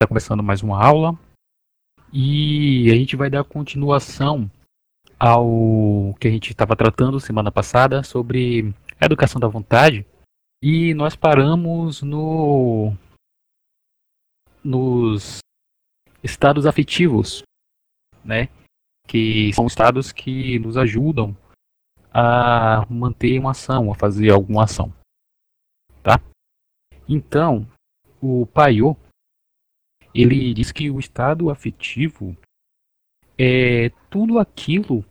está começando mais uma aula e a gente vai dar continuação ao que a gente estava tratando semana passada sobre a educação da vontade e nós paramos no nos estados afetivos, né? Que são estados que nos ajudam a manter uma ação, a fazer alguma ação, tá? Então, o Paiô ele diz que o estado afetivo é tudo aquilo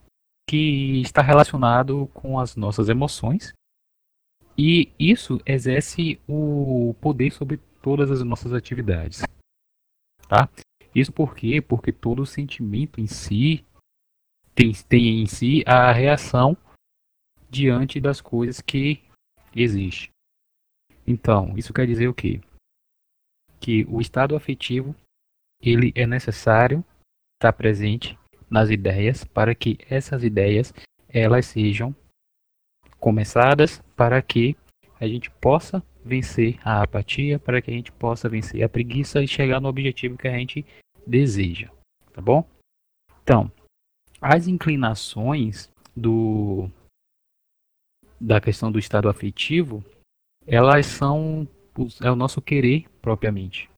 que está relacionado com as nossas emoções e isso exerce o poder sobre todas as nossas atividades. Tá? Isso por quê? Porque todo sentimento em si tem, tem em si a reação diante das coisas que existem. Então, isso quer dizer o quê? Que o estado afetivo ele é necessário estar presente nas ideias para que essas ideias elas sejam começadas para que a gente possa vencer a apatia, para que a gente possa vencer a preguiça e chegar no objetivo que a gente deseja, tá bom? Então, as inclinações do da questão do estado afetivo, elas são é o nosso querer propriamente.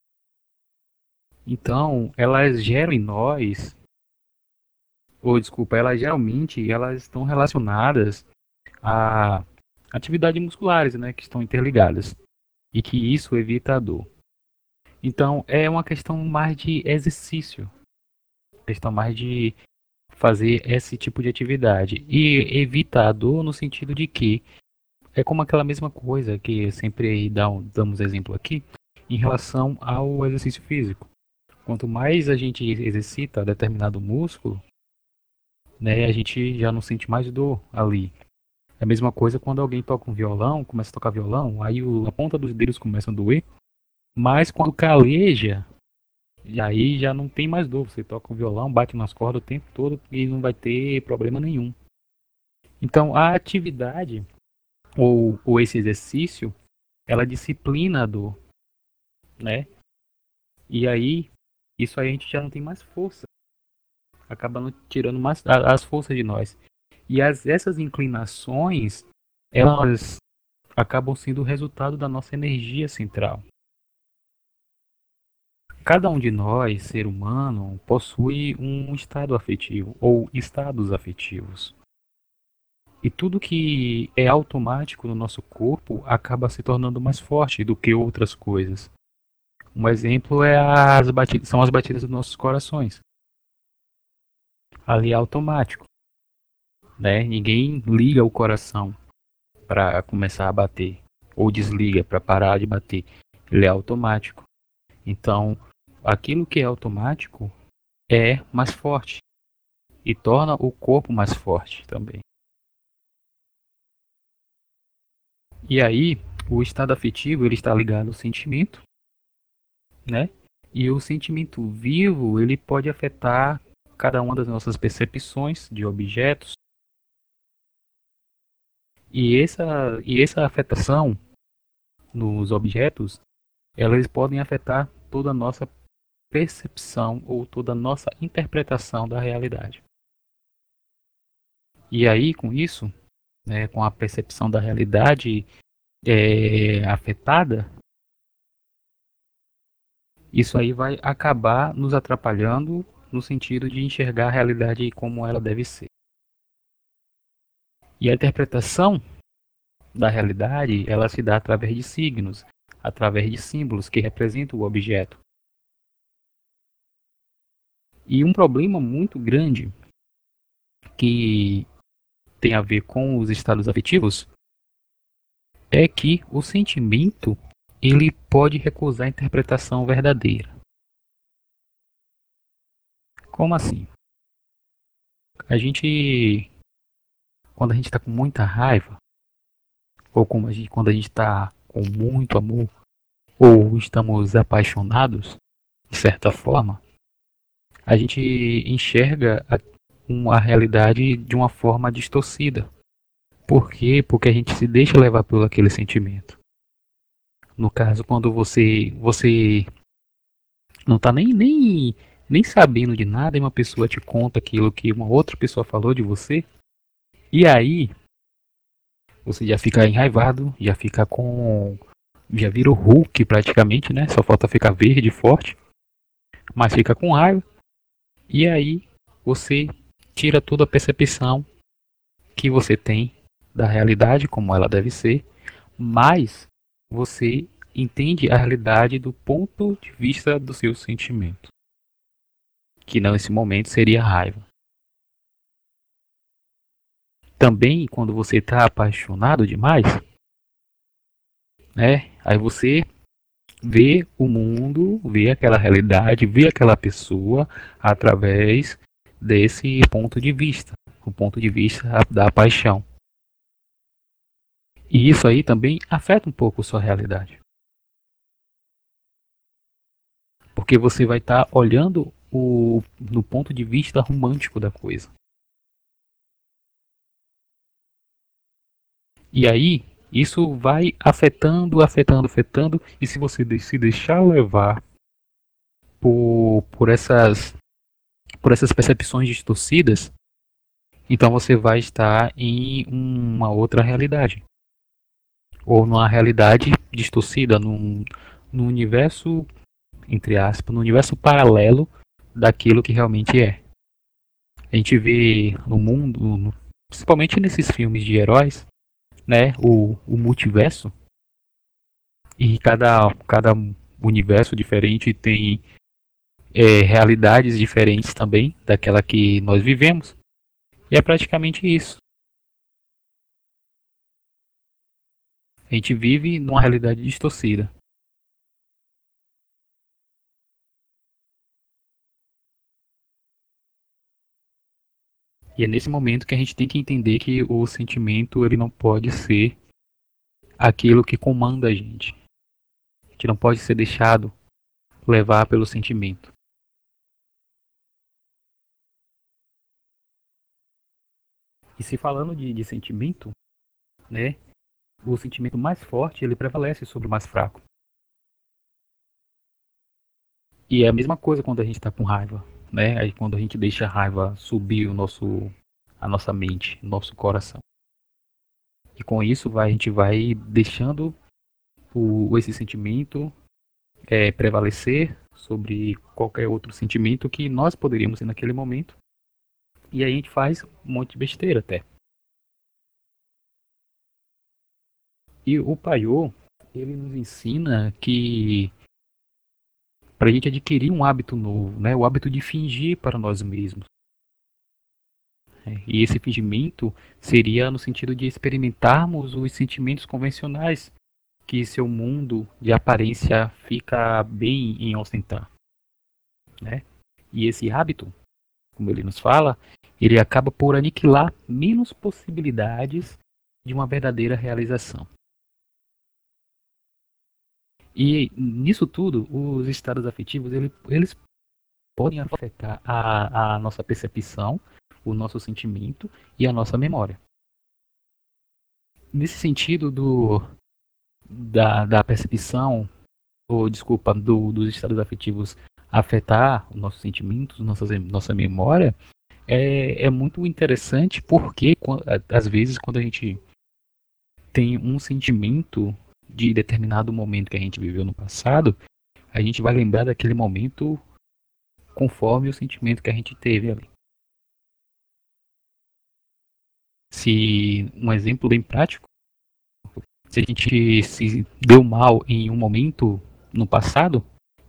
Então, elas geram em nós ou desculpa, elas geralmente elas estão relacionadas a atividades musculares, né, que estão interligadas e que isso evita a dor. Então é uma questão mais de exercício, questão mais de fazer esse tipo de atividade e evita a dor no sentido de que é como aquela mesma coisa que sempre dá, damos exemplo aqui em relação ao exercício físico. Quanto mais a gente exercita determinado músculo, né, a gente já não sente mais dor ali. É a mesma coisa quando alguém toca um violão, começa a tocar violão, aí a ponta dos dedos começa a doer, mas quando caleja, e aí já não tem mais dor. Você toca o violão, bate nas cordas o tempo todo e não vai ter problema nenhum. Então a atividade ou, ou esse exercício, ela disciplina a dor, né? E aí isso aí a gente já não tem mais força. Acaba tirando mais as forças de nós. E as, essas inclinações, elas acabam sendo o resultado da nossa energia central. Cada um de nós, ser humano, possui um estado afetivo ou estados afetivos. E tudo que é automático no nosso corpo acaba se tornando mais forte do que outras coisas. Um exemplo é as batidas, são as batidas dos nossos corações. Ali é automático né? Ninguém liga o coração para começar a bater ou desliga para parar de bater. Ele é automático. Então, aquilo que é automático é mais forte e torna o corpo mais forte também. E aí, o estado afetivo ele está ligado ao sentimento, né? E o sentimento vivo ele pode afetar cada uma das nossas percepções de objetos, e essa, e essa afetação nos objetos, elas podem afetar toda a nossa percepção ou toda a nossa interpretação da realidade. E aí, com isso, né, com a percepção da realidade é, afetada, isso aí vai acabar nos atrapalhando no sentido de enxergar a realidade como ela deve ser. E a interpretação da realidade, ela se dá através de signos, através de símbolos que representam o objeto. E um problema muito grande que tem a ver com os estados afetivos é que o sentimento ele pode recusar a interpretação verdadeira. Como assim? A gente quando a gente está com muita raiva, ou a gente, quando a gente está com muito amor, ou estamos apaixonados, de certa forma, a gente enxerga a, uma realidade de uma forma distorcida. Por quê? Porque a gente se deixa levar por aquele sentimento. No caso, quando você você não tá nem, nem, nem sabendo de nada e uma pessoa te conta aquilo que uma outra pessoa falou de você. E aí, você já fica enraivado, já fica com. Já vira o Hulk praticamente, né? Só falta ficar verde forte. Mas fica com raiva. E aí, você tira toda a percepção que você tem da realidade como ela deve ser, mas você entende a realidade do ponto de vista do seu sentimento, que nesse momento seria raiva. Também quando você está apaixonado demais, né? Aí você vê o mundo, vê aquela realidade, vê aquela pessoa através desse ponto de vista, o ponto de vista da paixão. E isso aí também afeta um pouco sua realidade. Porque você vai estar tá olhando o, no ponto de vista romântico da coisa. E aí, isso vai afetando, afetando, afetando. E se você se deixar levar por, por, essas, por essas percepções distorcidas, então você vai estar em uma outra realidade ou numa realidade distorcida, num, num universo, entre aspas, no universo paralelo daquilo que realmente é. A gente vê no mundo, principalmente nesses filmes de heróis, né, o, o multiverso, e cada, cada universo diferente tem é, realidades diferentes também daquela que nós vivemos. E é praticamente isso. A gente vive numa realidade distorcida. E é nesse momento que a gente tem que entender que o sentimento ele não pode ser aquilo que comanda a gente. A gente não pode ser deixado levar pelo sentimento. E se falando de, de sentimento, né, o sentimento mais forte ele prevalece sobre o mais fraco. E é a mesma coisa quando a gente está com raiva, né? Aí quando a gente deixa a raiva subir o nosso, a nossa mente, nosso coração. E com isso vai, a gente vai deixando o, esse sentimento é, prevalecer sobre qualquer outro sentimento que nós poderíamos ter naquele momento. E aí a gente faz um monte de besteira até. E o Paiô, ele nos ensina que para a gente adquirir um hábito novo, né, o hábito de fingir para nós mesmos. É, e esse fingimento seria no sentido de experimentarmos os sentimentos convencionais que seu mundo de aparência fica bem em ostentar. Né? E esse hábito, como ele nos fala, ele acaba por aniquilar menos possibilidades de uma verdadeira realização. E nisso tudo, os estados afetivos, eles, eles podem afetar a, a nossa percepção, o nosso sentimento e a nossa memória. Nesse sentido do, da, da percepção, ou desculpa, do, dos estados afetivos afetar os nossos sentimentos, nossas, nossa memória, é, é muito interessante porque, às vezes, quando a gente tem um sentimento de determinado momento que a gente viveu no passado, a gente vai lembrar daquele momento conforme o sentimento que a gente teve ali. Se um exemplo bem prático, se a gente se deu mal em um momento no passado,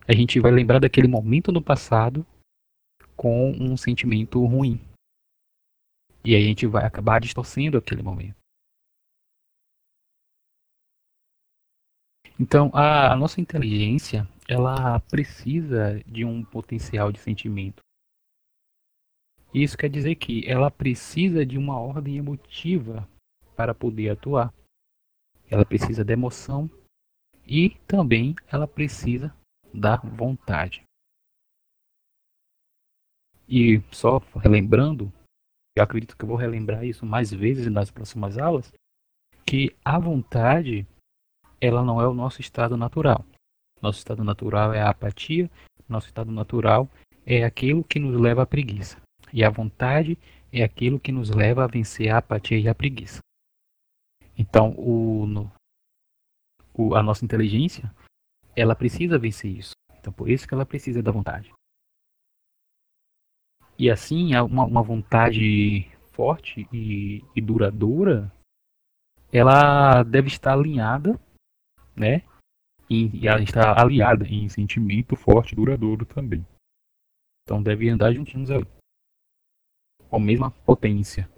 a gente vai lembrar daquele momento no passado com um sentimento ruim. E aí a gente vai acabar distorcendo aquele momento. Então, a, a nossa inteligência, ela precisa de um potencial de sentimento. Isso quer dizer que ela precisa de uma ordem emotiva para poder atuar. Ela precisa de emoção e também ela precisa da vontade. E só relembrando, eu acredito que eu vou relembrar isso mais vezes nas próximas aulas, que a vontade ela não é o nosso estado natural. Nosso estado natural é a apatia, nosso estado natural, é aquilo que nos leva à preguiça. E a vontade é aquilo que nos leva a vencer a apatia e a preguiça. Então, o, no, o, a nossa inteligência, ela precisa vencer isso. Então, por isso que ela precisa da vontade. E assim, uma, uma vontade forte e, e duradoura, ela deve estar alinhada, né? E, ela está aliada em sentimento forte e duradouro também. Então deve andar juntinhos ali. Com a mesma potência.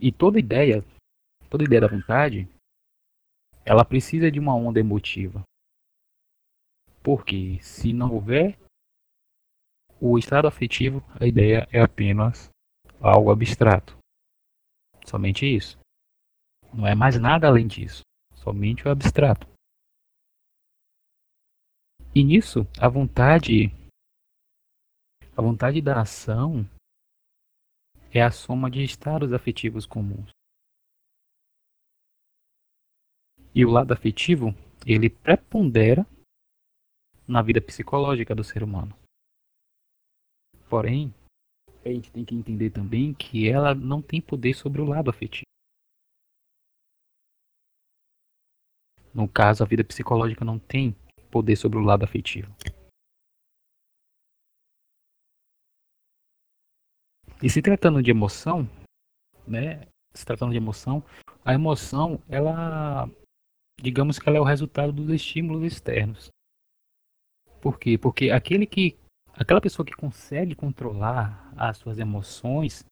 E toda ideia, toda ideia da vontade, ela precisa de uma onda emotiva. Porque se não houver o estado afetivo, a ideia é apenas algo abstrato. Somente isso. Não é mais nada além disso. Somente o abstrato. E nisso, a vontade a vontade da ação é a soma de estados afetivos comuns. E o lado afetivo, ele prepondera na vida psicológica do ser humano. Porém, a gente tem que entender também que ela não tem poder sobre o lado afetivo. No caso, a vida psicológica não tem poder sobre o lado afetivo. E se tratando de emoção, né? Se tratando de emoção, a emoção, ela, digamos que ela é o resultado dos estímulos externos. Por quê? Porque aquele que Aquela pessoa que consegue controlar as suas emoções,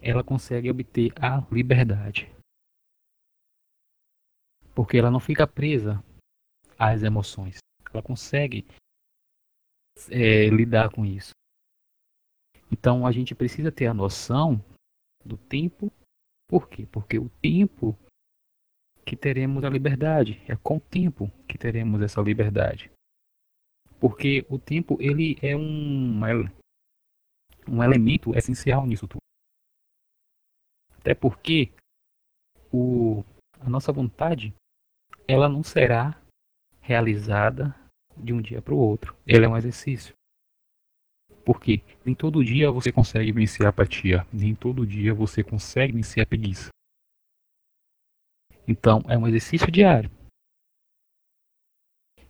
ela consegue obter a liberdade. Porque ela não fica presa às emoções. Ela consegue é, lidar com isso. Então a gente precisa ter a noção do tempo. Por quê? Porque o tempo que teremos a liberdade. É com o tempo que teremos essa liberdade porque o tempo ele é um um elemento essencial nisso tudo. Até porque o, a nossa vontade ela não será realizada de um dia para o outro. Ela é um exercício. Porque nem todo dia você consegue vencer a apatia, nem todo dia você consegue vencer a preguiça. Então é um exercício diário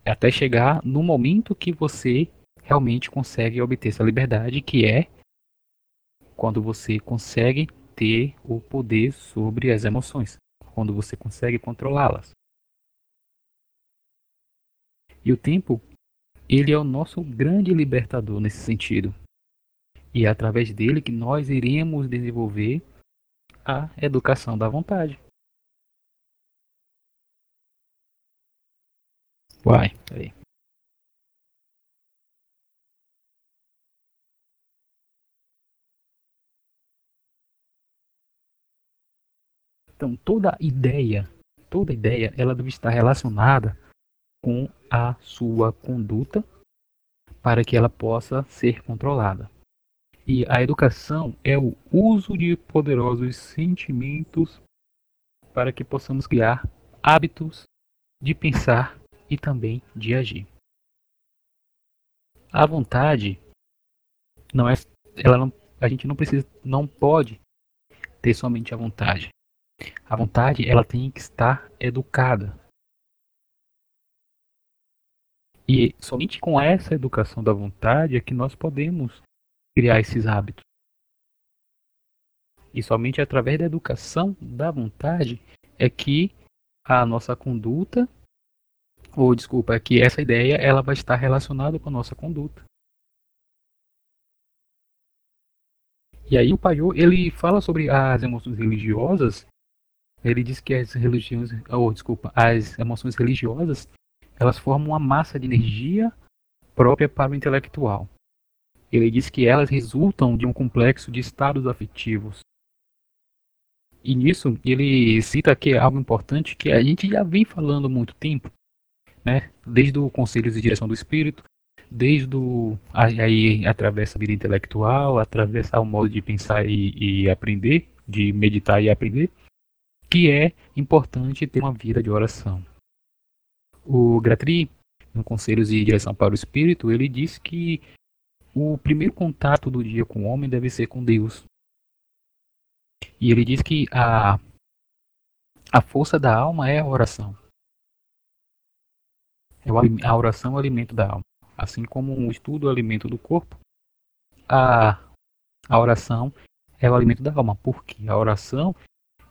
até chegar no momento que você realmente consegue obter essa liberdade, que é quando você consegue ter o poder sobre as emoções, quando você consegue controlá-las. E o tempo, ele é o nosso grande libertador nesse sentido. E é através dele que nós iremos desenvolver a educação da vontade. Uai, peraí. Então, toda ideia, toda ideia, ela deve estar relacionada com a sua conduta para que ela possa ser controlada. E a educação é o uso de poderosos sentimentos para que possamos criar hábitos de pensar e também de agir. A vontade não é, ela não, a gente não precisa, não pode ter somente a vontade. A vontade ela tem que estar educada. E somente com essa educação da vontade é que nós podemos criar esses hábitos. E somente através da educação da vontade é que a nossa conduta ou desculpa, é que essa ideia ela vai estar relacionada com a nossa conduta. E aí o Paiô, ele fala sobre as emoções religiosas. Ele diz que as religiões, ou desculpa, as emoções religiosas, elas formam uma massa de energia própria para o intelectual. Ele diz que elas resultam de um complexo de estados afetivos. E nisso ele cita que é algo importante que a gente já vem falando há muito tempo, né? Desde o conselho de direção do espírito, desde o aí atravessa a vida intelectual, atravessa o modo de pensar e, e aprender, de meditar e aprender, que é importante ter uma vida de oração. O Gratri, no Conselhos de Direção para o Espírito, ele diz que o primeiro contato do dia com o homem deve ser com Deus. E ele diz que a, a força da alma é a oração. É a oração é o alimento da alma. Assim como o estudo é o alimento do corpo, a, a oração é o alimento da alma. Porque a oração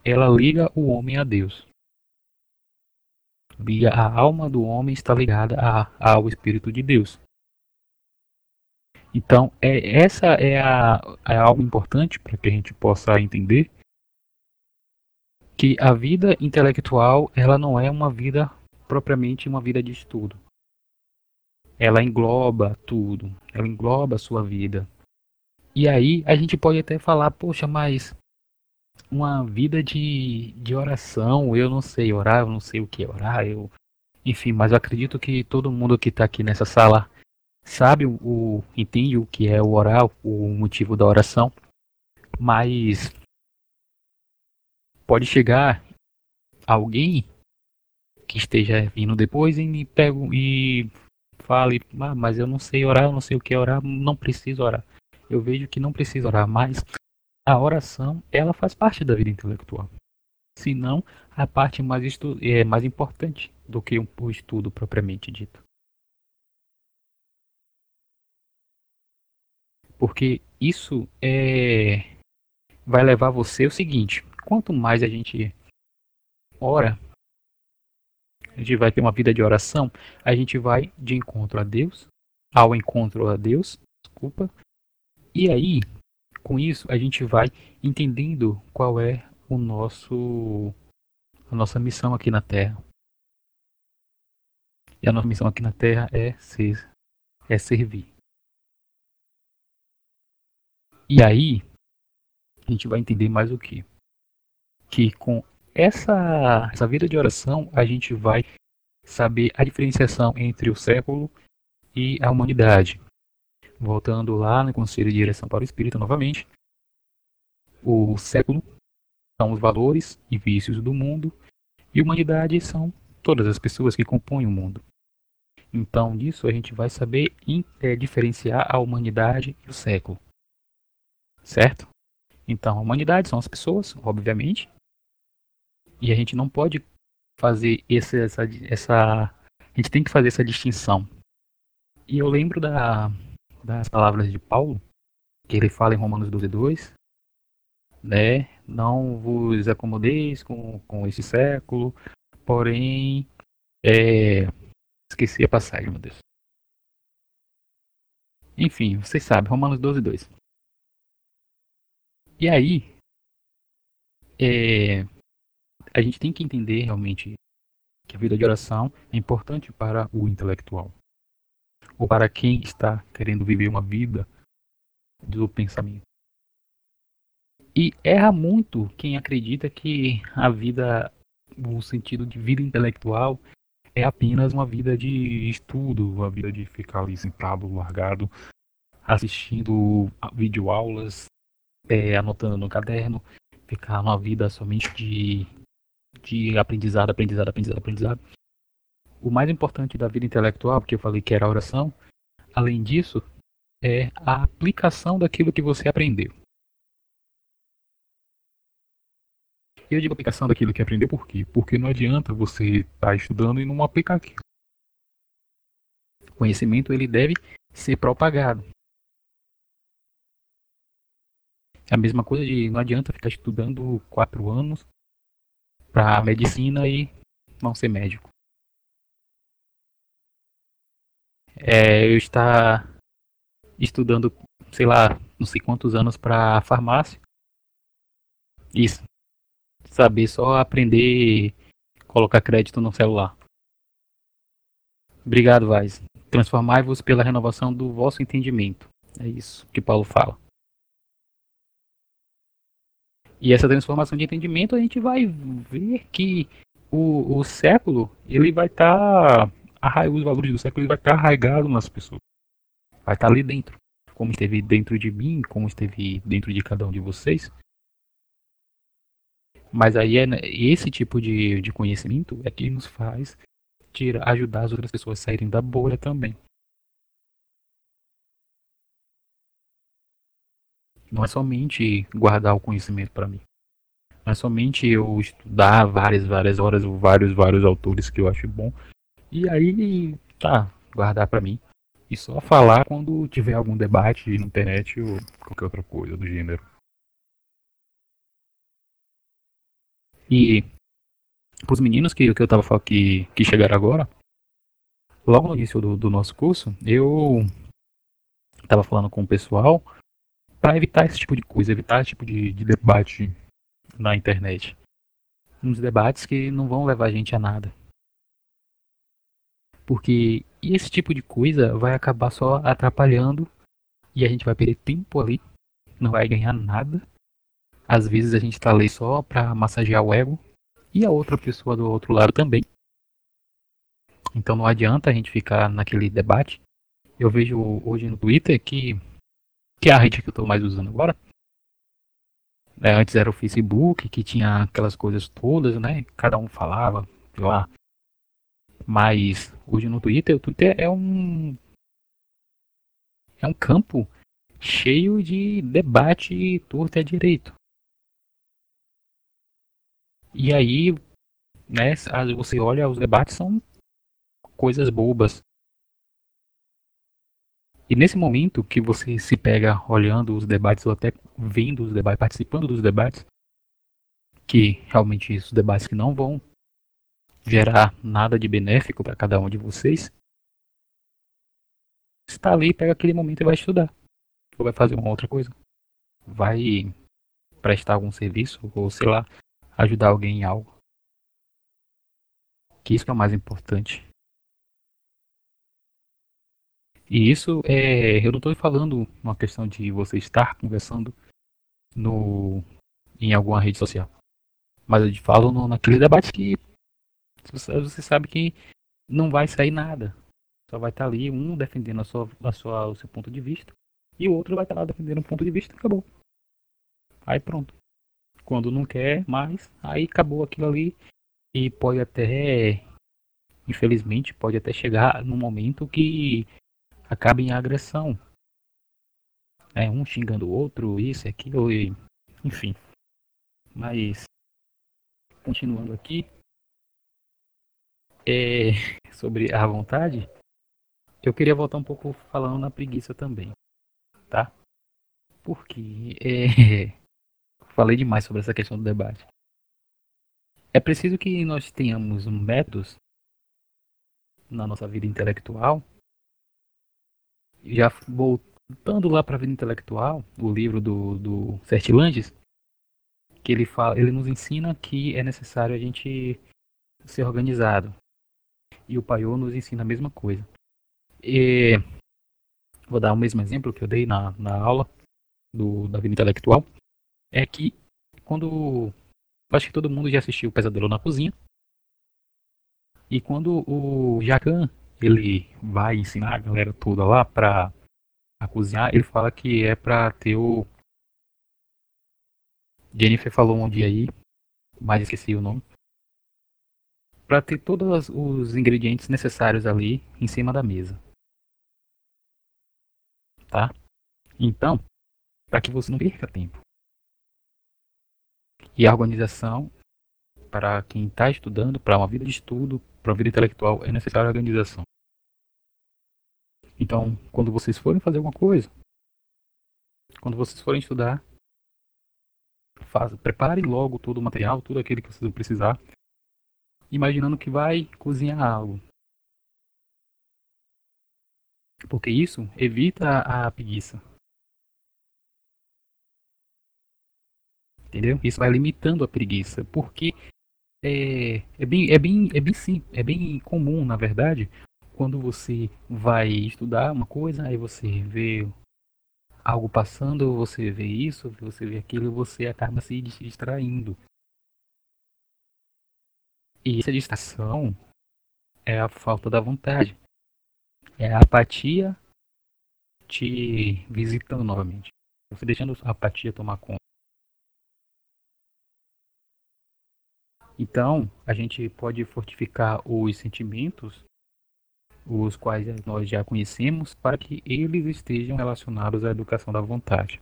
ela liga o homem a Deus. A alma do homem está ligada a, ao Espírito de Deus. Então, é, essa é, a, é algo importante para que a gente possa entender que a vida intelectual ela não é uma vida propriamente uma vida de estudo. Ela engloba tudo, ela engloba a sua vida. E aí a gente pode até falar, poxa, mas uma vida de, de oração, eu não sei orar, eu não sei o que é orar, eu enfim, mas eu acredito que todo mundo que está aqui nessa sala sabe o, o entende o que é o orar, o motivo da oração, mas pode chegar alguém que esteja vindo depois e me pego e fale, ah, mas eu não sei orar, eu não sei o que é orar, não preciso orar. Eu vejo que não preciso orar, mas a oração ela faz parte da vida intelectual. Se não, a parte mais, é mais importante do que o estudo propriamente dito. Porque isso é vai levar você o seguinte: quanto mais a gente ora, a gente vai ter uma vida de oração, a gente vai de encontro a Deus, ao encontro a Deus, desculpa. E aí, com isso, a gente vai entendendo qual é o nosso a nossa missão aqui na Terra. E a nossa missão aqui na Terra é ser é servir. E aí, a gente vai entender mais o que? Que com essa, essa vida de oração, a gente vai saber a diferenciação entre o século e a humanidade. Voltando lá no Conselho de Direção para o Espírito novamente, o século são os valores e vícios do mundo, e humanidade são todas as pessoas que compõem o mundo. Então, disso a gente vai saber é, diferenciar a humanidade e o século certo? Então, a humanidade são as pessoas, obviamente, e a gente não pode fazer esse, essa, essa. A gente tem que fazer essa distinção. E eu lembro da, das palavras de Paulo, que ele fala em Romanos 12, 2, né? Não vos acomodeis com, com esse século, porém. É... Esqueci a passagem, meu Deus. Enfim, vocês sabem, Romanos 12, 2. E aí, é, a gente tem que entender realmente que a vida de oração é importante para o intelectual, ou para quem está querendo viver uma vida do pensamento. E erra muito quem acredita que a vida, o sentido de vida intelectual, é apenas uma vida de estudo, uma vida de ficar ali sentado, largado, assistindo videoaulas, é, anotando no caderno, ficar numa vida somente de, de aprendizado, aprendizado, aprendizado, aprendizado. O mais importante da vida intelectual, porque eu falei que era a oração, além disso, é a aplicação daquilo que você aprendeu. Eu digo aplicação daquilo que aprendeu por quê? Porque não adianta você estar tá estudando e não aplicar aquilo. O conhecimento ele deve ser propagado. É a mesma coisa de não adianta ficar estudando quatro anos para medicina e não ser médico. É, eu estar estudando, sei lá, não sei quantos anos para farmácia. Isso. Saber só aprender colocar crédito no celular. Obrigado, Vaz. Transformai-vos pela renovação do vosso entendimento. É isso que Paulo fala. E essa transformação de entendimento a gente vai ver que o, o século ele vai estar tá, os valores do século ele vai arraigado nas pessoas. Vai estar ali dentro, como esteve dentro de mim, como esteve dentro de cada um de vocês. Mas aí é esse tipo de, de conhecimento é que nos faz tira, ajudar as outras pessoas a saírem da bolha também. Não é somente guardar o conhecimento para mim. Não é somente eu estudar várias, várias horas, vários, vários autores que eu acho bom. E aí, tá, guardar para mim. E só falar quando tiver algum debate na internet ou qualquer outra coisa do gênero. E pros meninos que, que eu tava falando que, que chegaram agora, logo no início do, do nosso curso, eu tava falando com o pessoal para evitar esse tipo de coisa, evitar esse tipo de, de debate na internet. Uns debates que não vão levar a gente a nada. Porque esse tipo de coisa vai acabar só atrapalhando e a gente vai perder tempo ali, não vai ganhar nada. Às vezes a gente tá ali só pra massagear o ego e a outra pessoa do outro lado também. Então não adianta a gente ficar naquele debate. Eu vejo hoje no Twitter que, que é a rede que eu estou mais usando agora. É, antes era o Facebook, que tinha aquelas coisas todas, né? Cada um falava, lá. Mas hoje no Twitter, o Twitter é um. É um campo cheio de debate torto e direito. E aí, né, você olha, os debates são coisas bobas. E nesse momento que você se pega olhando os debates ou até vendo os debates, participando dos debates, que realmente os debates que não vão gerar nada de benéfico para cada um de vocês, está ali, pega aquele momento e vai estudar. Ou vai fazer uma outra coisa. Vai prestar algum serviço, ou sei lá, ajudar alguém em algo. Que isso é o mais importante. E isso é. Eu não estou falando uma questão de você estar conversando no, em alguma rede social. Mas eu te falo no, naquele debate que você, sabe que não vai sair nada. Só vai estar ali um defendendo a sua, a sua, o seu ponto de vista e o outro vai estar lá defendendo um ponto de vista acabou. Aí pronto. Quando não quer mais, aí acabou aquilo ali. E pode até, infelizmente, pode até chegar num momento que acabe em agressão. É, um xingando o outro, isso aquilo, e, enfim. Mas, continuando aqui, é, sobre a vontade, eu queria voltar um pouco falando na preguiça também, tá? Porque é, falei demais sobre essa questão do debate. É preciso que nós tenhamos métodos na nossa vida intelectual. Já voltando lá para a vida intelectual, o livro do, do Sertilanges, que ele fala, ele nos ensina que é necessário a gente ser organizado. E o Paiô nos ensina a mesma coisa. E vou dar o mesmo exemplo que eu dei na, na aula do, da vida intelectual é que quando. Acho que todo mundo já assistiu o Pesadelo na Cozinha. E quando o Jacan ele vai ensinar a galera toda lá pra a cozinhar, ele fala que é pra ter o. Jennifer falou um dia aí, mas esqueci o nome. Pra ter todos os ingredientes necessários ali em cima da mesa. Tá? Então, para que você não perca tempo. E a organização, para quem está estudando, para uma vida de estudo, para uma vida intelectual, é necessária a organização. Então, quando vocês forem fazer alguma coisa, quando vocês forem estudar, faz, preparem logo todo o material, tudo aquilo que vocês vão precisar, imaginando que vai cozinhar algo. Porque isso evita a preguiça. entendeu? Isso vai limitando a preguiça, porque é, é, bem, é, bem, é, bem, sim, é bem comum, na verdade, quando você vai estudar uma coisa, aí você vê algo passando, você vê isso, você vê aquilo, você acaba se distraindo. E essa distração é a falta da vontade. É a apatia te visitando novamente. Você deixando a apatia tomar conta. Então, a gente pode fortificar os sentimentos, os quais nós já conhecemos, para que eles estejam relacionados à educação da vontade.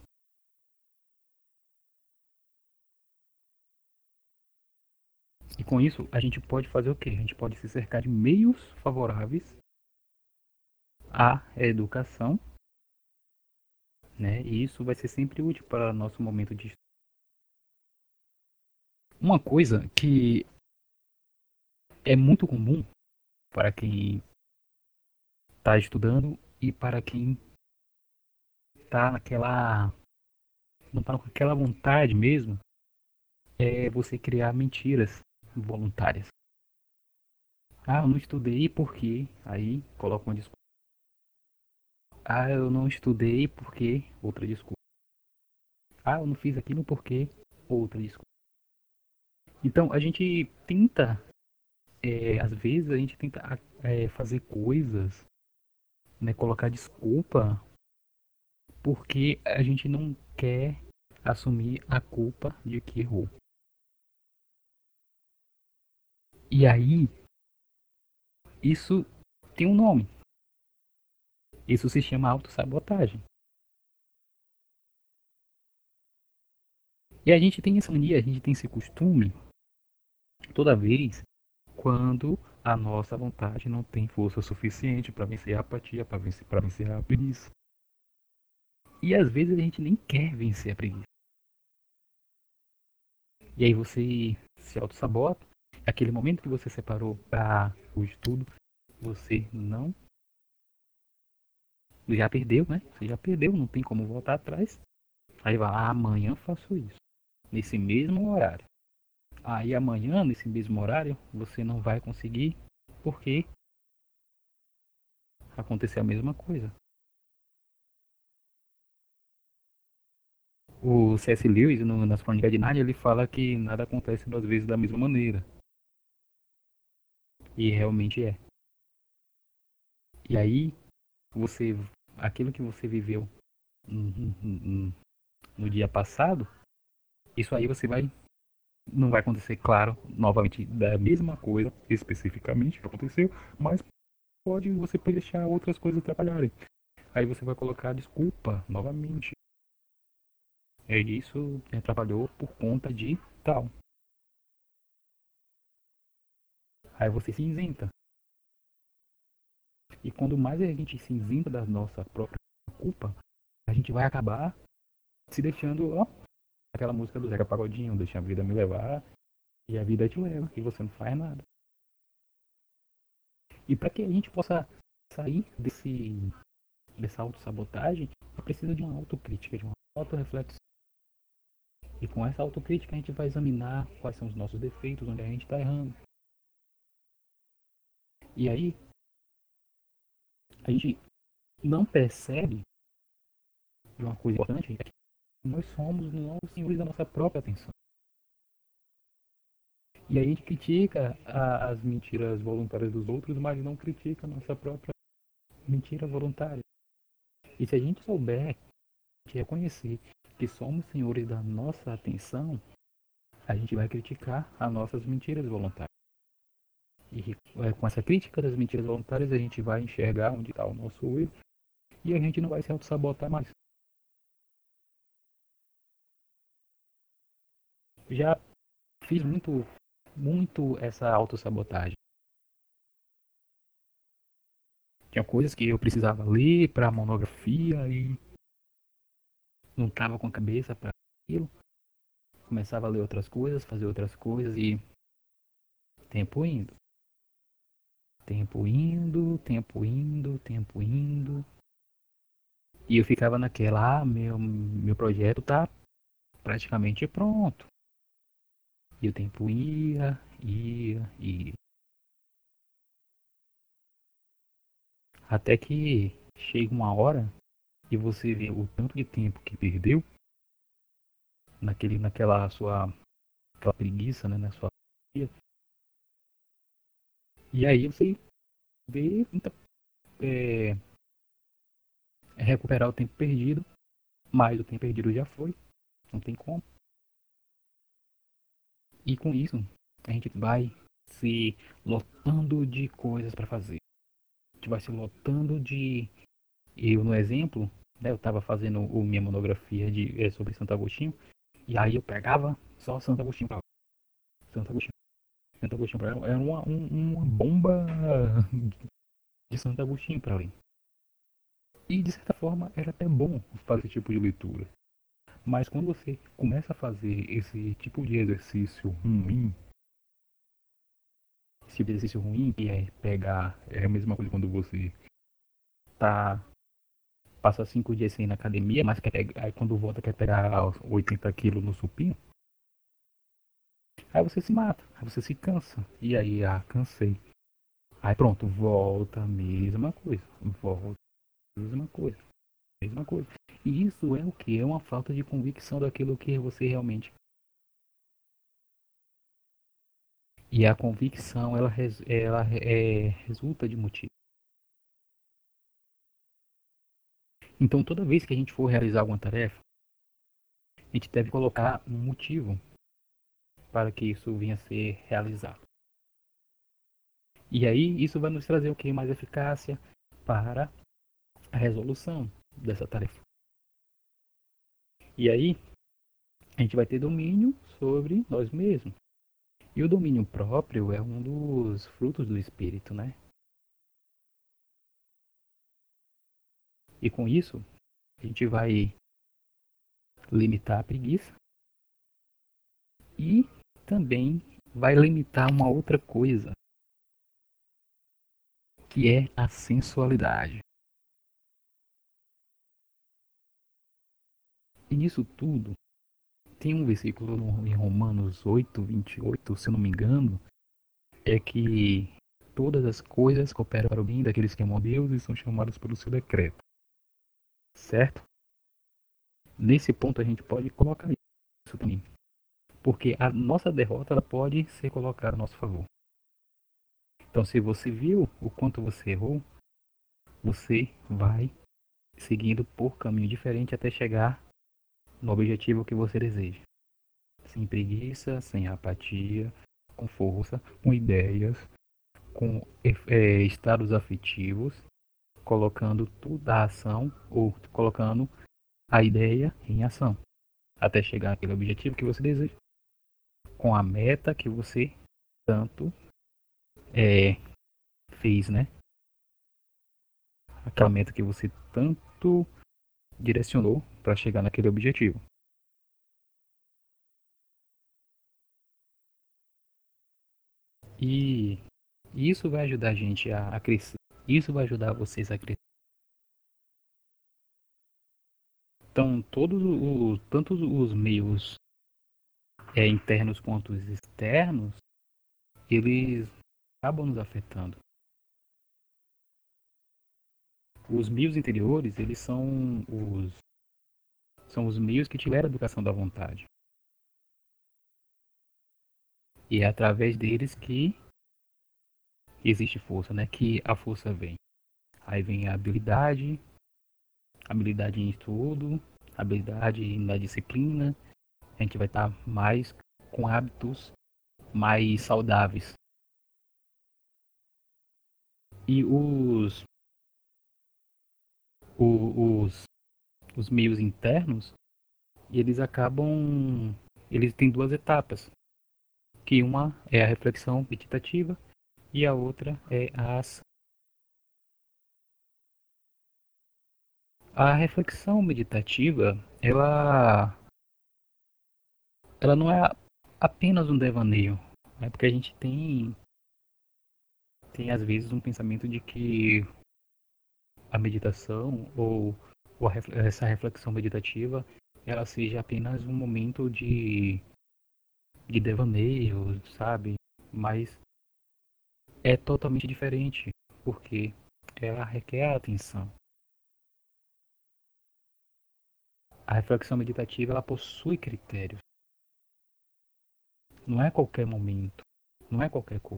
E com isso, a gente pode fazer o quê? A gente pode se cercar de meios favoráveis à educação, né? E isso vai ser sempre útil para nosso momento de uma coisa que é muito comum para quem está estudando e para quem está naquela não está com aquela vontade mesmo é você criar mentiras voluntárias. Ah, eu não estudei porque aí coloca uma desculpa. Ah, eu não estudei porque outra desculpa. Ah, eu não fiz aquilo porque outra desculpa. Então a gente tenta, é, às vezes a gente tenta é, fazer coisas, né, colocar desculpa, porque a gente não quer assumir a culpa de que errou. E aí, isso tem um nome. Isso se chama autossabotagem. E a gente tem essa mania, a gente tem esse costume toda vez quando a nossa vontade não tem força suficiente para vencer a apatia, para vencer, vencer a preguiça. E às vezes a gente nem quer vencer a preguiça. E aí você se auto-sabota. Aquele momento que você separou para o estudo, você não. Já perdeu, né? Você já perdeu, não tem como voltar atrás. Aí vai, ah, amanhã faço isso. Nesse mesmo horário. Aí amanhã, nesse mesmo horário, você não vai conseguir, porque aconteceu a mesma coisa. O C.S. Lewis, no, nas Crônicas de Nárnia, ele fala que nada acontece duas vezes da mesma maneira. E realmente é. E aí, você, aquilo que você viveu no dia passado, isso aí você vai não vai acontecer, claro, novamente da mesma coisa especificamente que aconteceu, mas pode você deixar outras coisas atrapalharem. Aí você vai colocar desculpa novamente. É isso atrapalhou por conta de tal. Aí você se isenta. E quando mais a gente se isenta da nossa própria culpa, a gente vai acabar se deixando, ó, aquela música do Zeca Pagodinho, deixa a vida me levar e a vida te leva e você não faz nada. E para que a gente possa sair desse dessa autossabotagem, é preciso de uma autocrítica, de uma autorreflexão. E com essa autocrítica a gente vai examinar quais são os nossos defeitos, onde a gente está errando. E aí a gente não percebe uma coisa importante é que nós somos não os senhores da nossa própria atenção. E aí a gente critica a, as mentiras voluntárias dos outros, mas não critica a nossa própria mentira voluntária. E se a gente souber reconhecer que somos senhores da nossa atenção, a gente vai criticar as nossas mentiras voluntárias. E é, com essa crítica das mentiras voluntárias, a gente vai enxergar onde está o nosso erro e a gente não vai se auto-sabotar mais. já fiz muito, muito essa autossabotagem. Tinha coisas que eu precisava ler para monografia e não tava com a cabeça para aquilo. Começava a ler outras coisas, fazer outras coisas e tempo indo. Tempo indo, tempo indo, tempo indo. E eu ficava naquela, ah, meu, meu projeto tá praticamente pronto. E o tempo ia, ia, ia. Até que chega uma hora e você vê o tanto de tempo que perdeu naquele, naquela sua preguiça, né, na sua e aí você vê é, recuperar o tempo perdido, mas o tempo perdido já foi, não tem como. E com isso, a gente vai se lotando de coisas para fazer. A gente vai se lotando de. Eu, no exemplo, né, eu estava fazendo o, minha monografia de, é, sobre Santo Agostinho, e aí eu pegava só Santo Agostinho para Santo Agostinho. Santo Agostinho para era uma, um, uma bomba de Santo Agostinho para ler. E de certa forma era até bom fazer esse tipo de leitura. Mas quando você começa a fazer esse tipo de exercício ruim, esse tipo de exercício ruim, que é pegar, é a mesma coisa quando você tá passa cinco dias sem ir na academia, mas quer pegar, aí quando volta quer pegar 80 quilos no supino, aí você se mata, aí você se cansa. E aí, ah, cansei. Aí pronto, volta a mesma coisa, volta a mesma coisa, mesma coisa. E isso é o que? É uma falta de convicção daquilo que você realmente. E a convicção, ela, ela é, resulta de motivo. Então, toda vez que a gente for realizar alguma tarefa, a gente deve colocar um motivo para que isso venha a ser realizado. E aí, isso vai nos trazer o que? Mais eficácia para a resolução dessa tarefa. E aí, a gente vai ter domínio sobre nós mesmos. E o domínio próprio é um dos frutos do espírito, né? E com isso, a gente vai limitar a preguiça e também vai limitar uma outra coisa, que é a sensualidade. E nisso tudo, tem um versículo em Romanos 8, 28, se não me engano, é que todas as coisas cooperam para o bem daqueles que amam Deus e são chamados pelo seu decreto. Certo? Nesse ponto a gente pode colocar isso também. Porque a nossa derrota pode ser colocada a nosso favor. Então, se você viu o quanto você errou, você vai seguindo por caminho diferente até chegar no objetivo que você deseja. Sem preguiça, sem apatia, com força, com ideias, com é, estados afetivos, colocando toda a ação ou colocando a ideia em ação, até chegar naquele objetivo que você deseja, com a meta que você tanto é, fez, né? Aquela meta que você tanto direcionou para chegar naquele objetivo. E isso vai ajudar a gente a, a crescer. Isso vai ajudar vocês a crescer. Então, todos os, tanto os meios é, internos quanto os externos, eles acabam nos afetando. Os meios interiores, eles são os são os meios que tiveram a educação da vontade. E é através deles que existe força, né? Que a força vem. Aí vem a habilidade, habilidade em estudo, habilidade na disciplina. A gente vai estar mais com hábitos mais saudáveis. E os os, os meios internos, eles acabam. Eles têm duas etapas. Que uma é a reflexão meditativa e a outra é a ação. A reflexão meditativa, ela ela não é apenas um devaneio, é porque a gente tem tem às vezes um pensamento de que a meditação ou, ou a, essa reflexão meditativa ela seja apenas um momento de, de devaneio, sabe? Mas é totalmente diferente, porque ela requer atenção. A reflexão meditativa ela possui critérios. Não é qualquer momento, não é qualquer coisa.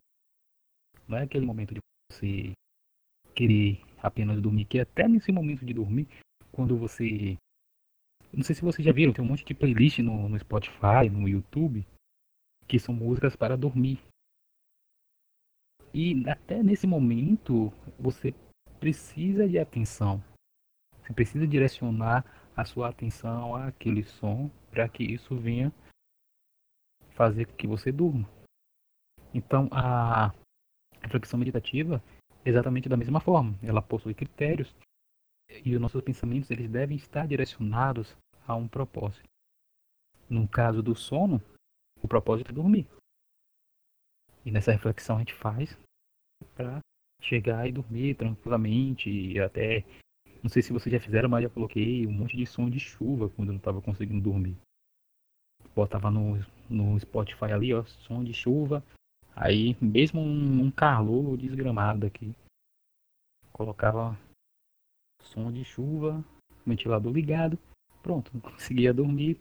Não é aquele momento de você querer apenas dormir, que até nesse momento de dormir, quando você. Não sei se vocês já viram, tem um monte de playlist no, no Spotify, no YouTube, que são músicas para dormir. E até nesse momento você precisa de atenção. Você precisa direcionar a sua atenção àquele som para que isso venha fazer com que você durma. Então a reflexão meditativa é exatamente da mesma forma. Ela possui critérios e os nossos pensamentos eles devem estar direcionados a um propósito. No caso do sono, o propósito é dormir. E nessa reflexão a gente faz para chegar e dormir tranquilamente e até não sei se vocês já fizeram, mas já coloquei um monte de som de chuva quando eu não estava conseguindo dormir. Botava no, no Spotify ali, ó, som de chuva. Aí mesmo um, um desgramado aqui. Colocava som de chuva, ventilador ligado, pronto, conseguia dormir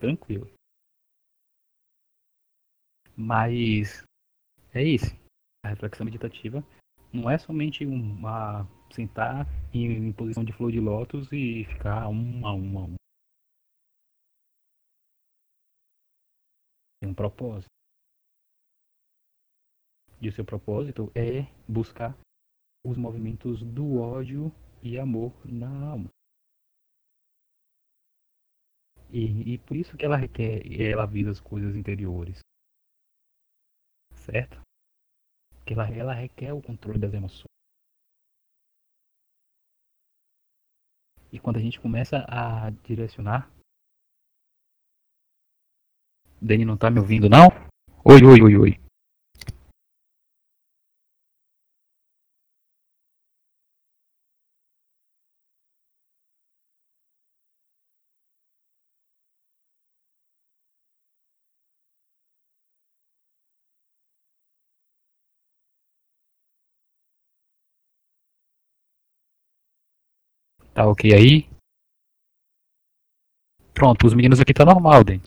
tranquilo. Mas é isso. A reflexão meditativa não é somente uma sentar em, em posição de flor de lótus e ficar um a um Tem um propósito. E o seu propósito é buscar os movimentos do ódio e amor na alma. E, e por isso que ela requer, ela visa as coisas interiores. Certo? Que ela, ela requer o controle das emoções. E quando a gente começa a direcionar. Dani não tá me ouvindo não? Oi, oi, oi, oi. Tá ok aí? Pronto, os meninos aqui tá normal, Den.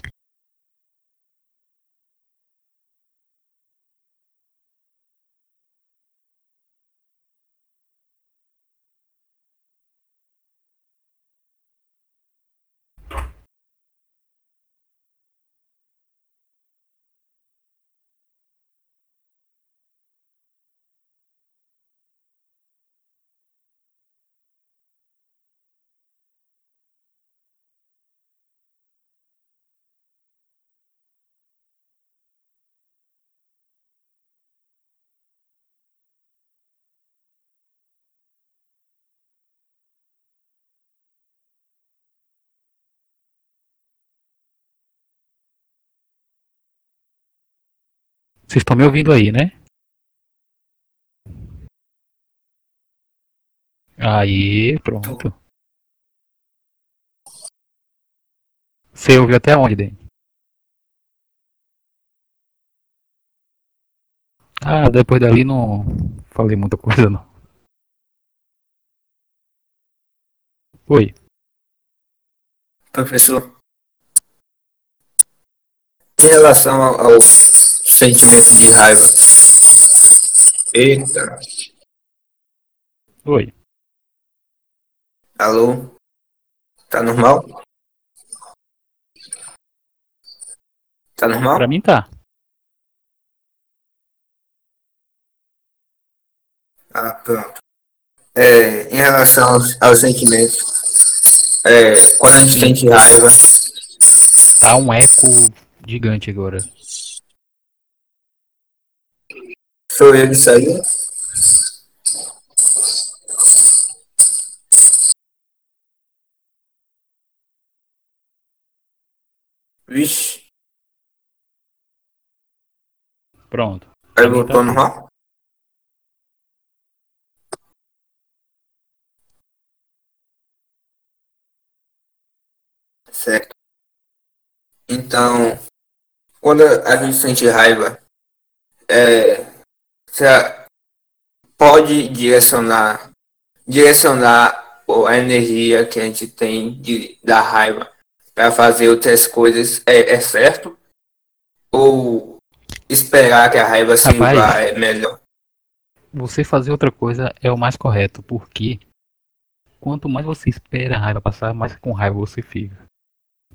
Vocês estão me ouvindo aí, né? Aí, pronto. Você ouviu até onde, Den? Ah, depois dali não falei muita coisa não. Oi. Professor, em relação ao sentimento de raiva. Eita. Oi. Alô? Tá normal? Tá normal? Pra mim tá. Ah, pronto. É, em relação aos, aos sentimentos, é, quando a gente sente raiva, Tá um eco gigante agora. Sou eu isso aí? Vixe, Pronto. aí voltou tá normal? Certo. Então, quando a gente sente raiva, é, você pode direcionar, direcionar a energia que a gente tem de, da raiva para fazer outras coisas, é, é certo? Ou esperar que a raiva se Rapaz. vá é melhor? Você fazer outra coisa é o mais correto, porque quanto mais você espera a raiva passar, mais com raiva você fica.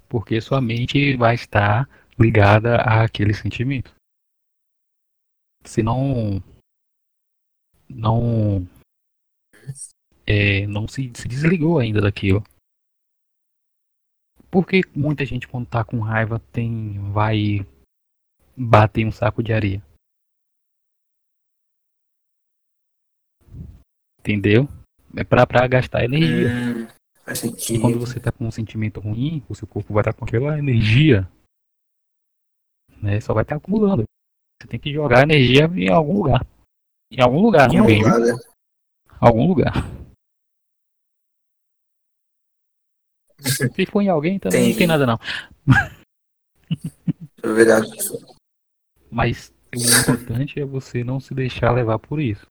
Porque sua mente vai estar ligada àquele sentimento. Se não não é, não se, se desligou ainda daquilo. Porque muita gente quando tá com raiva tem vai bater um saco de areia. Entendeu? É pra, pra gastar energia. Hum, sentido. E quando você tá com um sentimento ruim, o seu corpo vai estar com aquela energia. Né? Só vai estar acumulando. Você tem que jogar energia em algum lugar. Em algum lugar, Em não algum vem. lugar, né? Algum lugar. Se for em alguém, também não Entendi. tem nada não. É verdade. Mas o importante é você não se deixar levar por isso.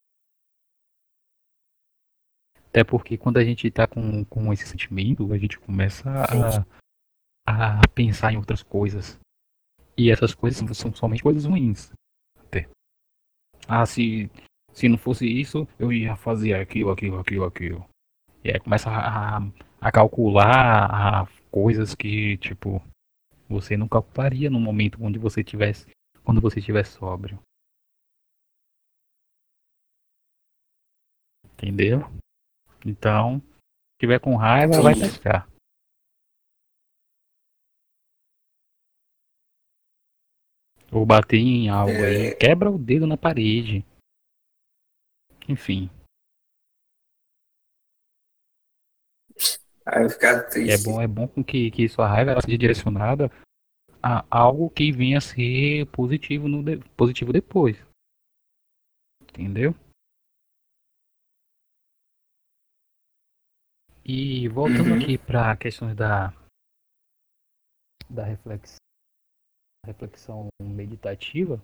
Até porque quando a gente tá com, com esse sentimento, a gente começa a, a pensar em outras coisas. E essas coisas são somente coisas ruins. Ah, se, se não fosse isso, eu ia fazer aquilo, aquilo, aquilo, aquilo. E aí começa a, a, calcular a coisas que, tipo, você não calcularia no momento onde você tivesse quando você estiver sóbrio. Entendeu? Então, se tiver com raiva, vai Entendi. pescar. Ou bater em algo aí, É. quebra o dedo na parede. Enfim, Aí eu ficar é triste. bom, é bom com que, que sua raiva seja direcionada a algo que venha a ser positivo, no de- positivo depois. Entendeu? E voltando Uhum. aqui para questões da da reflexão, reflexão meditativa,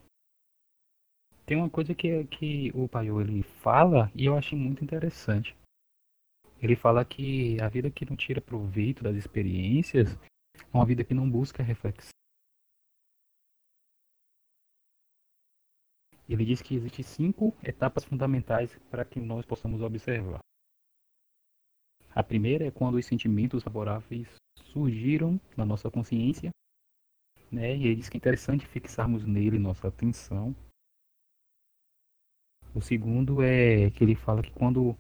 tem uma coisa que que o Paiô ele fala e eu achei muito interessante. Ele fala que a vida que não tira proveito das experiências é uma vida que não busca reflexão. Ele diz que existem cinco etapas fundamentais para que nós possamos observar. A primeira é quando os sentimentos favoráveis surgiram na nossa consciência, né? E ele diz que é interessante fixarmos nele nossa atenção. O segundo é que ele fala que quando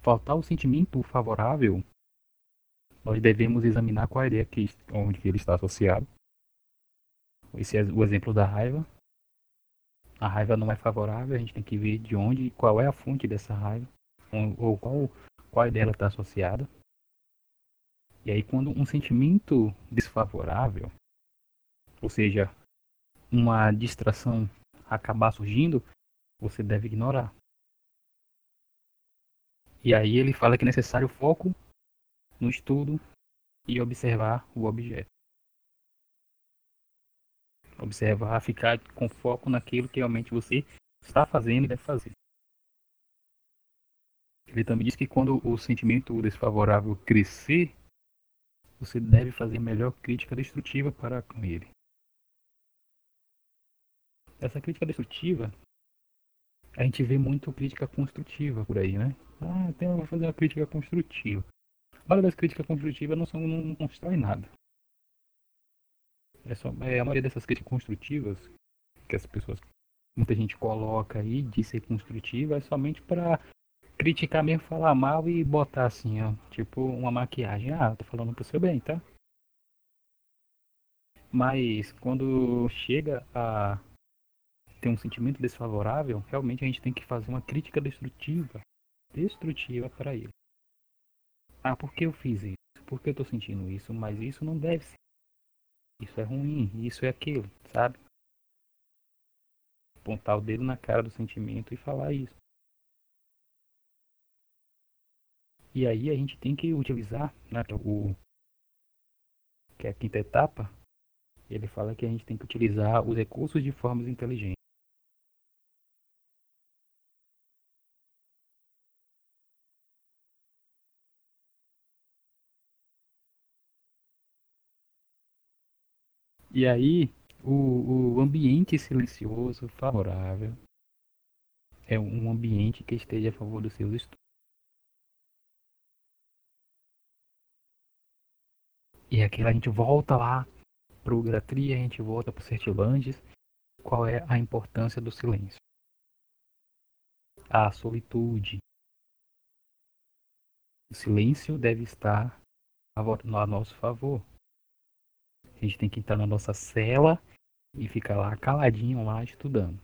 faltar o sentimento favorável, nós devemos examinar qual ideia que onde ele está associado. Esse é o exemplo da raiva. A raiva não é favorável, a gente tem que ver de onde, qual é a fonte dessa raiva, ou, qual qual ideia ela está associada. E aí quando um sentimento desfavorável, ou seja, uma distração acabar surgindo, você deve ignorar. E aí ele fala que é necessário foco no estudo e observar o objeto. Observar, ficar com foco naquilo que realmente você está fazendo e deve fazer. Ele também diz que quando o sentimento desfavorável crescer, você deve fazer melhor crítica destrutiva para com ele. Essa crítica destrutiva, a gente vê muito crítica construtiva por aí, né? Ah, tem, vou fazer uma crítica construtiva. Maioria das críticas construtivas não, são, não, não constrói nada. É só, é, a maioria dessas críticas construtivas que as pessoas, muita gente coloca aí de ser construtiva é somente para criticar mesmo, falar mal e botar assim, ó, tipo uma maquiagem. Ah, tô falando pro seu bem, tá? Mas quando chega a ter um sentimento desfavorável, realmente a gente tem que fazer uma crítica destrutiva, destrutiva para ele. Ah, por que eu fiz isso? Por que eu tô sentindo isso? Mas isso não deve ser. Isso é ruim, isso é aquilo, sabe? Apontar o dedo na cara do sentimento e falar isso. E aí a gente tem que utilizar né, o que é a quinta etapa. Ele fala que a gente tem que utilizar os recursos de formas inteligentes. E aí, o, o ambiente silencioso, favorável, é um ambiente que esteja a favor dos seus estudos. E aqui a gente volta lá pro Gratria, a gente volta pro Sertilanges. Qual é a importância do silêncio? A solitude. O silêncio deve estar a nosso favor. A gente tem que entrar na nossa cela e ficar lá caladinho lá estudando.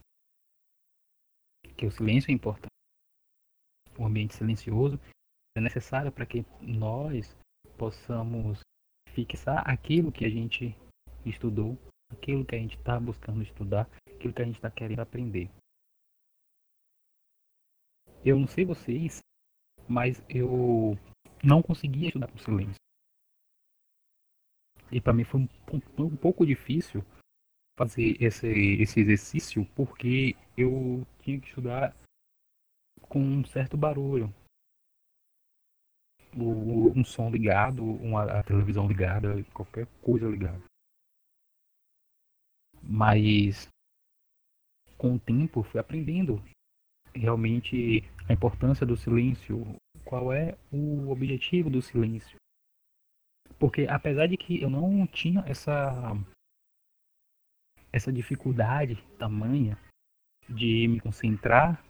Porque o silêncio é importante. O ambiente silencioso é necessário para que nós possamos fixar aquilo que a gente estudou, aquilo que a gente está buscando estudar, aquilo que a gente está querendo aprender. Eu não sei vocês, mas eu não conseguia estudar com silêncio. E para mim foi um, um, um, pouco difícil fazer esse, esse exercício porque eu tinha que estudar com um certo barulho. O, um som ligado, uma, a televisão ligada, qualquer coisa ligada. Mas com o tempo fui aprendendo realmente a importância do silêncio, qual é o objetivo do silêncio. Porque apesar de que eu não tinha essa essa dificuldade tamanha de me concentrar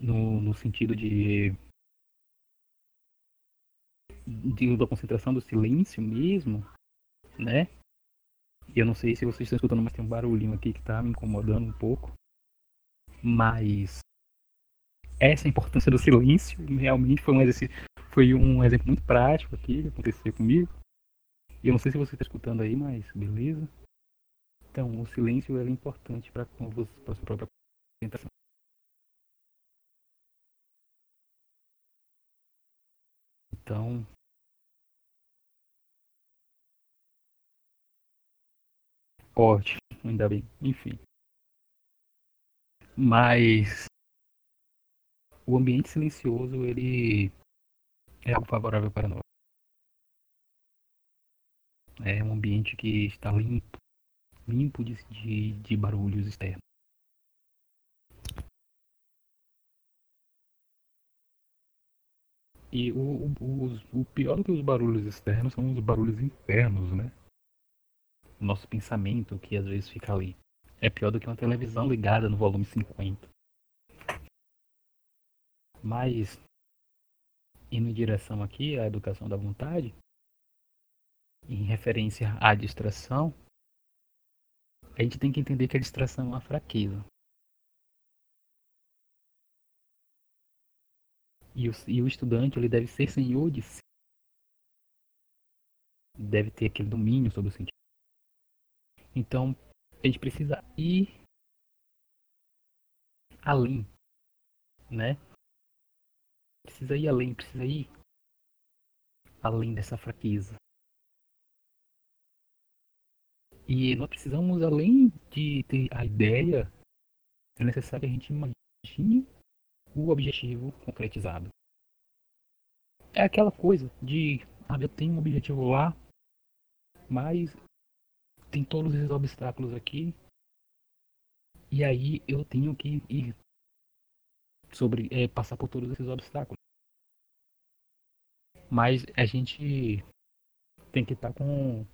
no, no sentido de, de da concentração do silêncio mesmo, né? E eu não sei se vocês estão escutando, mas tem um barulhinho aqui que tá me incomodando um pouco. Mas essa importância do silêncio realmente foi um exercício, foi um exemplo muito prático aqui que aconteceu comigo. E eu não sei se você está escutando aí, mas beleza. Então, o silêncio é importante para a sua própria concentração. Então, ótimo, ainda bem, enfim. Mas o ambiente silencioso ele é algo favorável para nós. É um ambiente que está limpo, limpo de, de, de barulhos externos. E o, o, o pior do que os barulhos externos são os barulhos internos, né? O nosso pensamento que às vezes fica ali. É pior do que uma televisão ligada no volume 50. Mas, indo em direção aqui à educação da vontade, em referência à distração, a gente tem que entender que a distração é uma fraqueza. E o, e o estudante ele deve ser senhor de si. Deve ter aquele domínio sobre o sentido. Então, a gente precisa ir além, né? Precisa ir além, precisa ir além dessa fraqueza. E nós precisamos, além de ter a ideia, é necessário que a gente imagine o objetivo concretizado. É aquela coisa de, ah, eu tenho um objetivo lá, mas tem todos esses obstáculos aqui, e aí eu tenho que ir sobre é, passar por todos esses obstáculos. Mas a gente tem que estar tá com,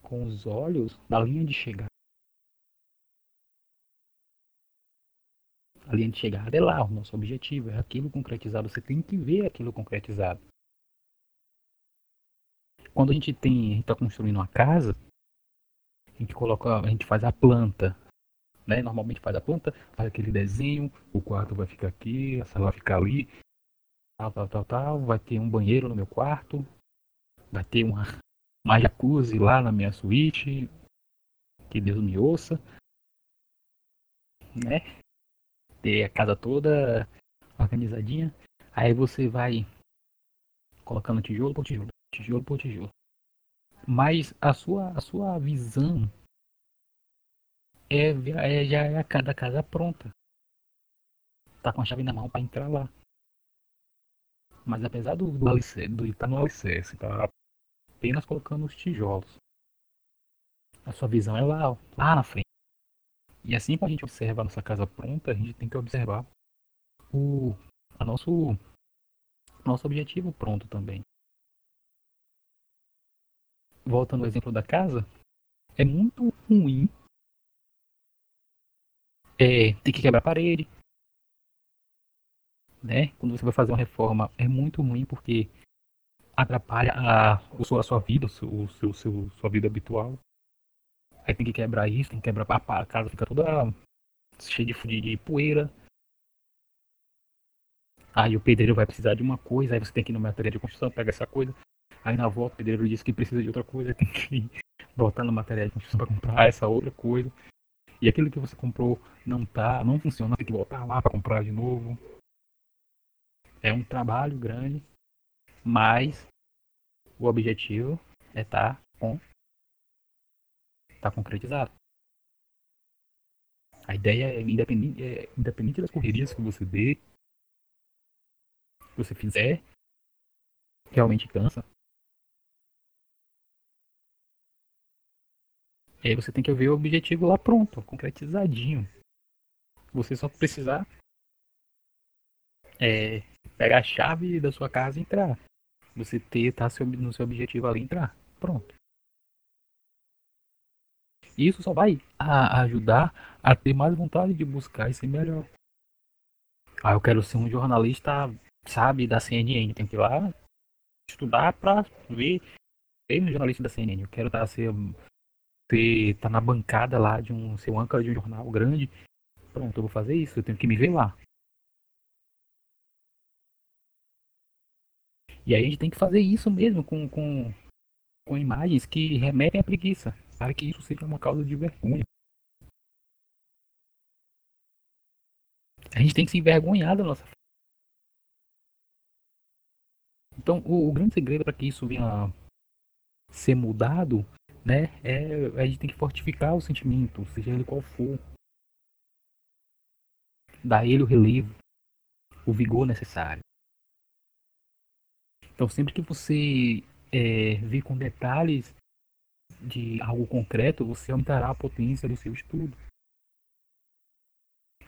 com os olhos na linha de chegada. a linha de chegada é lá, o nosso objetivo, é aquilo concretizado. Você tem que ver aquilo concretizado. Quando a gente tem, está construindo uma casa, a gente coloca, a gente faz a planta, né? Normalmente faz a planta, faz aquele desenho, o quarto vai ficar aqui, a sala vai ficar ali, tal, tal, tal, tal, vai ter um banheiro no meu quarto, vai ter uma, uma jacuzzi lá na minha suíte, que Deus me ouça, né? ter a casa toda organizadinha. Aí você vai colocando tijolo por tijolo, tijolo por tijolo. Mas a sua, a sua visão é, é já é a cada casa pronta. Tá com a chave na mão para entrar lá. Mas apesar do, do, alicerce, do estar tá no alicerce, tá apenas colocando os tijolos. A sua visão é lá, lá na frente. E assim como a gente observa a nossa casa pronta, a gente tem que observar o a nosso, nosso objetivo pronto também. voltando ao exemplo da casa, é muito ruim é, ter que quebrar a parede. Né? Quando você vai fazer uma reforma, é muito ruim porque atrapalha a, a sua vida, o seu, seu, sua vida habitual. Aí tem que quebrar isso, tem que quebrar a casa fica toda cheia de, de poeira. Aí o pedreiro vai precisar de uma coisa, aí você tem que ir no material de construção, pega essa coisa. Aí na volta o pedreiro diz que precisa de outra coisa, tem que voltar no material de construção para comprar essa outra coisa. E aquilo que você comprou não tá, não funciona, tem que voltar lá para comprar de novo. É um trabalho grande, mas o objetivo é estar tá com tá concretizado. A ideia é independente, é independente das correrias que você dê, que você fizer, realmente cansa. E aí você tem que ver o objetivo lá pronto, concretizadinho. Você só precisar é, pegar a chave da sua casa e entrar. Você ter, tá no seu objetivo ali entrar. Pronto. Isso só vai a, ajudar a ter mais vontade de buscar e ser melhor. Ah, eu quero ser um jornalista, sabe, da CNN. Tem que ir lá estudar pra ver. Ser um jornalista da CNN. Eu quero estar tá, ser, ser, tá na bancada lá de um ser um âncora de um jornal grande. Pronto, eu vou fazer isso. Eu tenho que me ver lá. E aí a gente tem que fazer isso mesmo com, com, com imagens que remetem à preguiça, para que isso seja uma causa de vergonha. A gente tem que se envergonhar da nossa Então, o, o grande segredo para que isso venha ser mudado, né, é a gente tem que fortificar o sentimento, seja ele qual for. Dar ele o relevo, o vigor necessário. Então, sempre que você é, vir com detalhes de algo concreto, você aumentará a potência do seu estudo.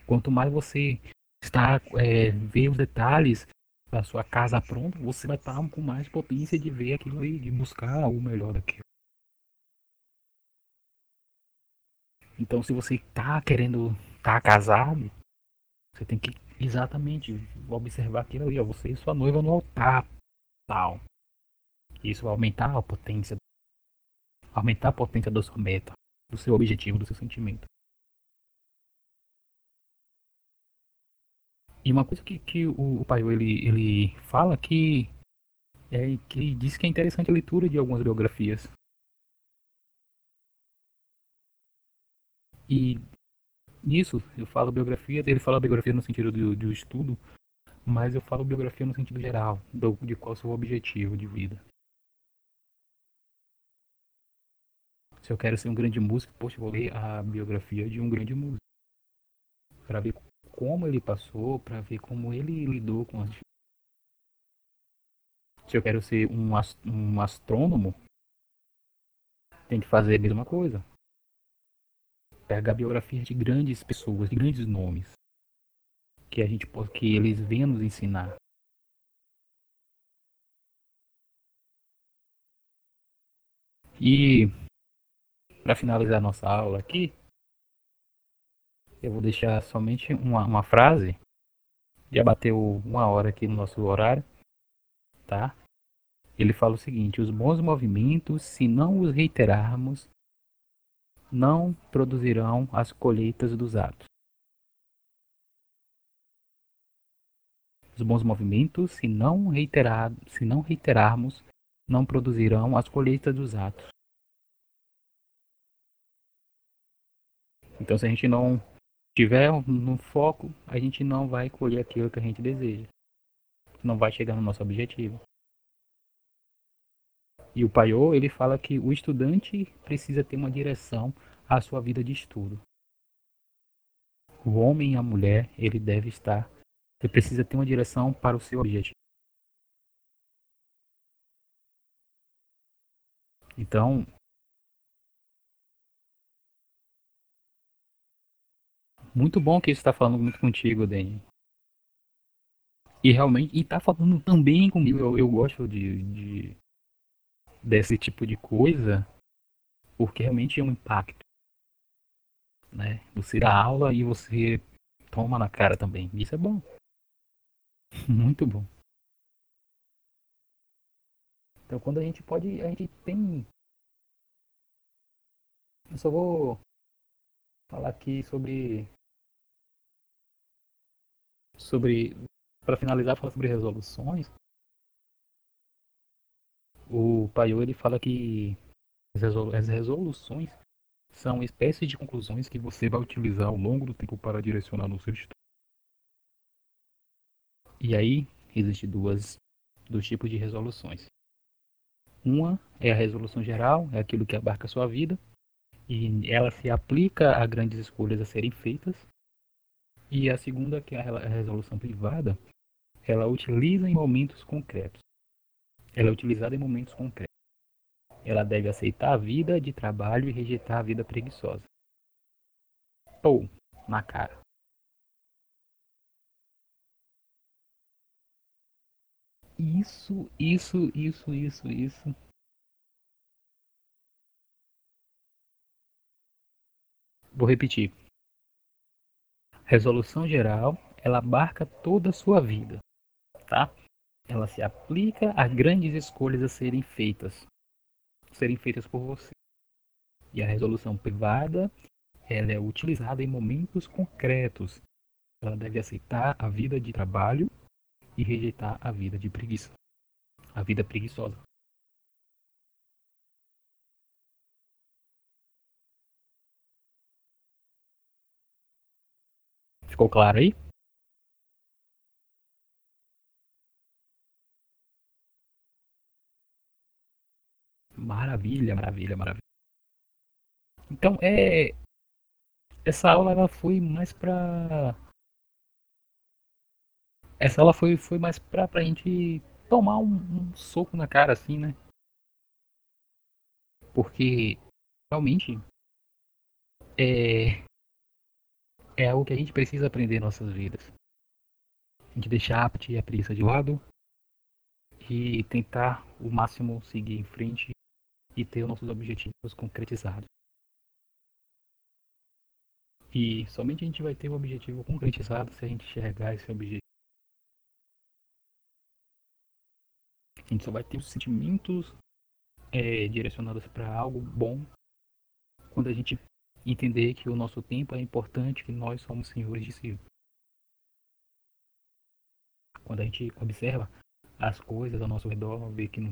Quanto mais você está é, ver os detalhes da sua casa pronta, você vai estar com mais potência de ver aquilo ali, de buscar o melhor daquilo. Então, se você está querendo estar tá casado, você tem que exatamente observar aquilo ali, ó, você e sua noiva no altar tal. Isso vai aumentar a potência, aumentar a potência da sua meta, do seu objetivo, do seu sentimento. E uma coisa que, que o, o ele, ele fala que é que diz que é interessante a leitura de algumas biografias. E nisso eu falo biografia, ele fala biografia no sentido do, do estudo, mas eu falo biografia no sentido geral, do, de qual é o seu objetivo de vida. Se eu quero ser um grande músico, poxa, vou ler a biografia de um grande músico. Para ver como ele passou, para ver como ele lidou com as Se eu quero ser um, um astrônomo, tem que fazer a mesma coisa. Pegar biografias de grandes pessoas, de grandes nomes que a gente que eles venham nos ensinar. E para finalizar nossa aula aqui, eu vou deixar somente uma, uma frase. Já bateu uma hora aqui no nosso horário, tá? Ele fala o seguinte: os bons movimentos, se não os reiterarmos, não produzirão as colheitas dos atos. Os bons movimentos, se não, reiterar, se não reiterarmos, não produzirão as colheitas dos atos. Então, se a gente não tiver no foco, a gente não vai colher aquilo que a gente deseja. Não vai chegar no nosso objetivo. E o Paiô, ele fala que o estudante precisa ter uma direção à sua vida de estudo. O homem e a mulher, ele deve estar você precisa ter uma direção para o seu objetivo. Então, muito bom que isso está falando muito contigo, Dani. E realmente, e tá falando também comigo. Eu, eu gosto de, de, desse tipo de coisa, porque realmente é um impacto. Né? Você dá aula e você toma na cara também. Isso é bom. Muito bom. Então quando a gente pode. A gente tem. Eu só vou falar aqui sobre. Sobre. Para finalizar, falar sobre resoluções. O Paiô ele fala que as resoluções são espécies de conclusões que você vai utilizar ao longo do tempo para direcionar no seu estudo. E aí, existe duas dos tipos de resoluções. Uma é a resolução geral, é aquilo que abarca a sua vida, e ela se aplica a grandes escolhas a serem feitas. E a segunda, que é a resolução privada, ela utiliza em momentos concretos. Ela é utilizada em momentos concretos. Ela deve aceitar a vida de trabalho e rejeitar a vida preguiçosa. Ou, na cara. Isso, isso, isso, isso, isso. Vou repetir. Resolução geral, ela abarca toda a sua vida, tá? ela se aplica a grandes escolhas a serem feitas, serem feitas por você. E a resolução privada, ela é utilizada em momentos concretos. Ela deve aceitar a vida de trabalho e rejeitar a vida de preguiça, a vida preguiçosa. Ficou claro aí? Maravilha, maravilha, maravilha. Então, é. Essa aula ela foi mais pra. Essa aula foi, foi mais pra, pra gente tomar um, um soco na cara, assim, né? Porque realmente é, é algo que a gente precisa aprender em nossas vidas. A gente deixar a apatia e a preguiça de lado e tentar o máximo seguir em frente e ter os nossos objetivos concretizados. E somente a gente vai ter o objetivo concretizado se a gente enxergar esse objetivo. A gente só vai ter os sentimentos é, direcionados para algo bom quando a gente entender que o nosso tempo é importante, que nós somos senhores de si. Quando a gente observa as coisas ao nosso redor, vê que não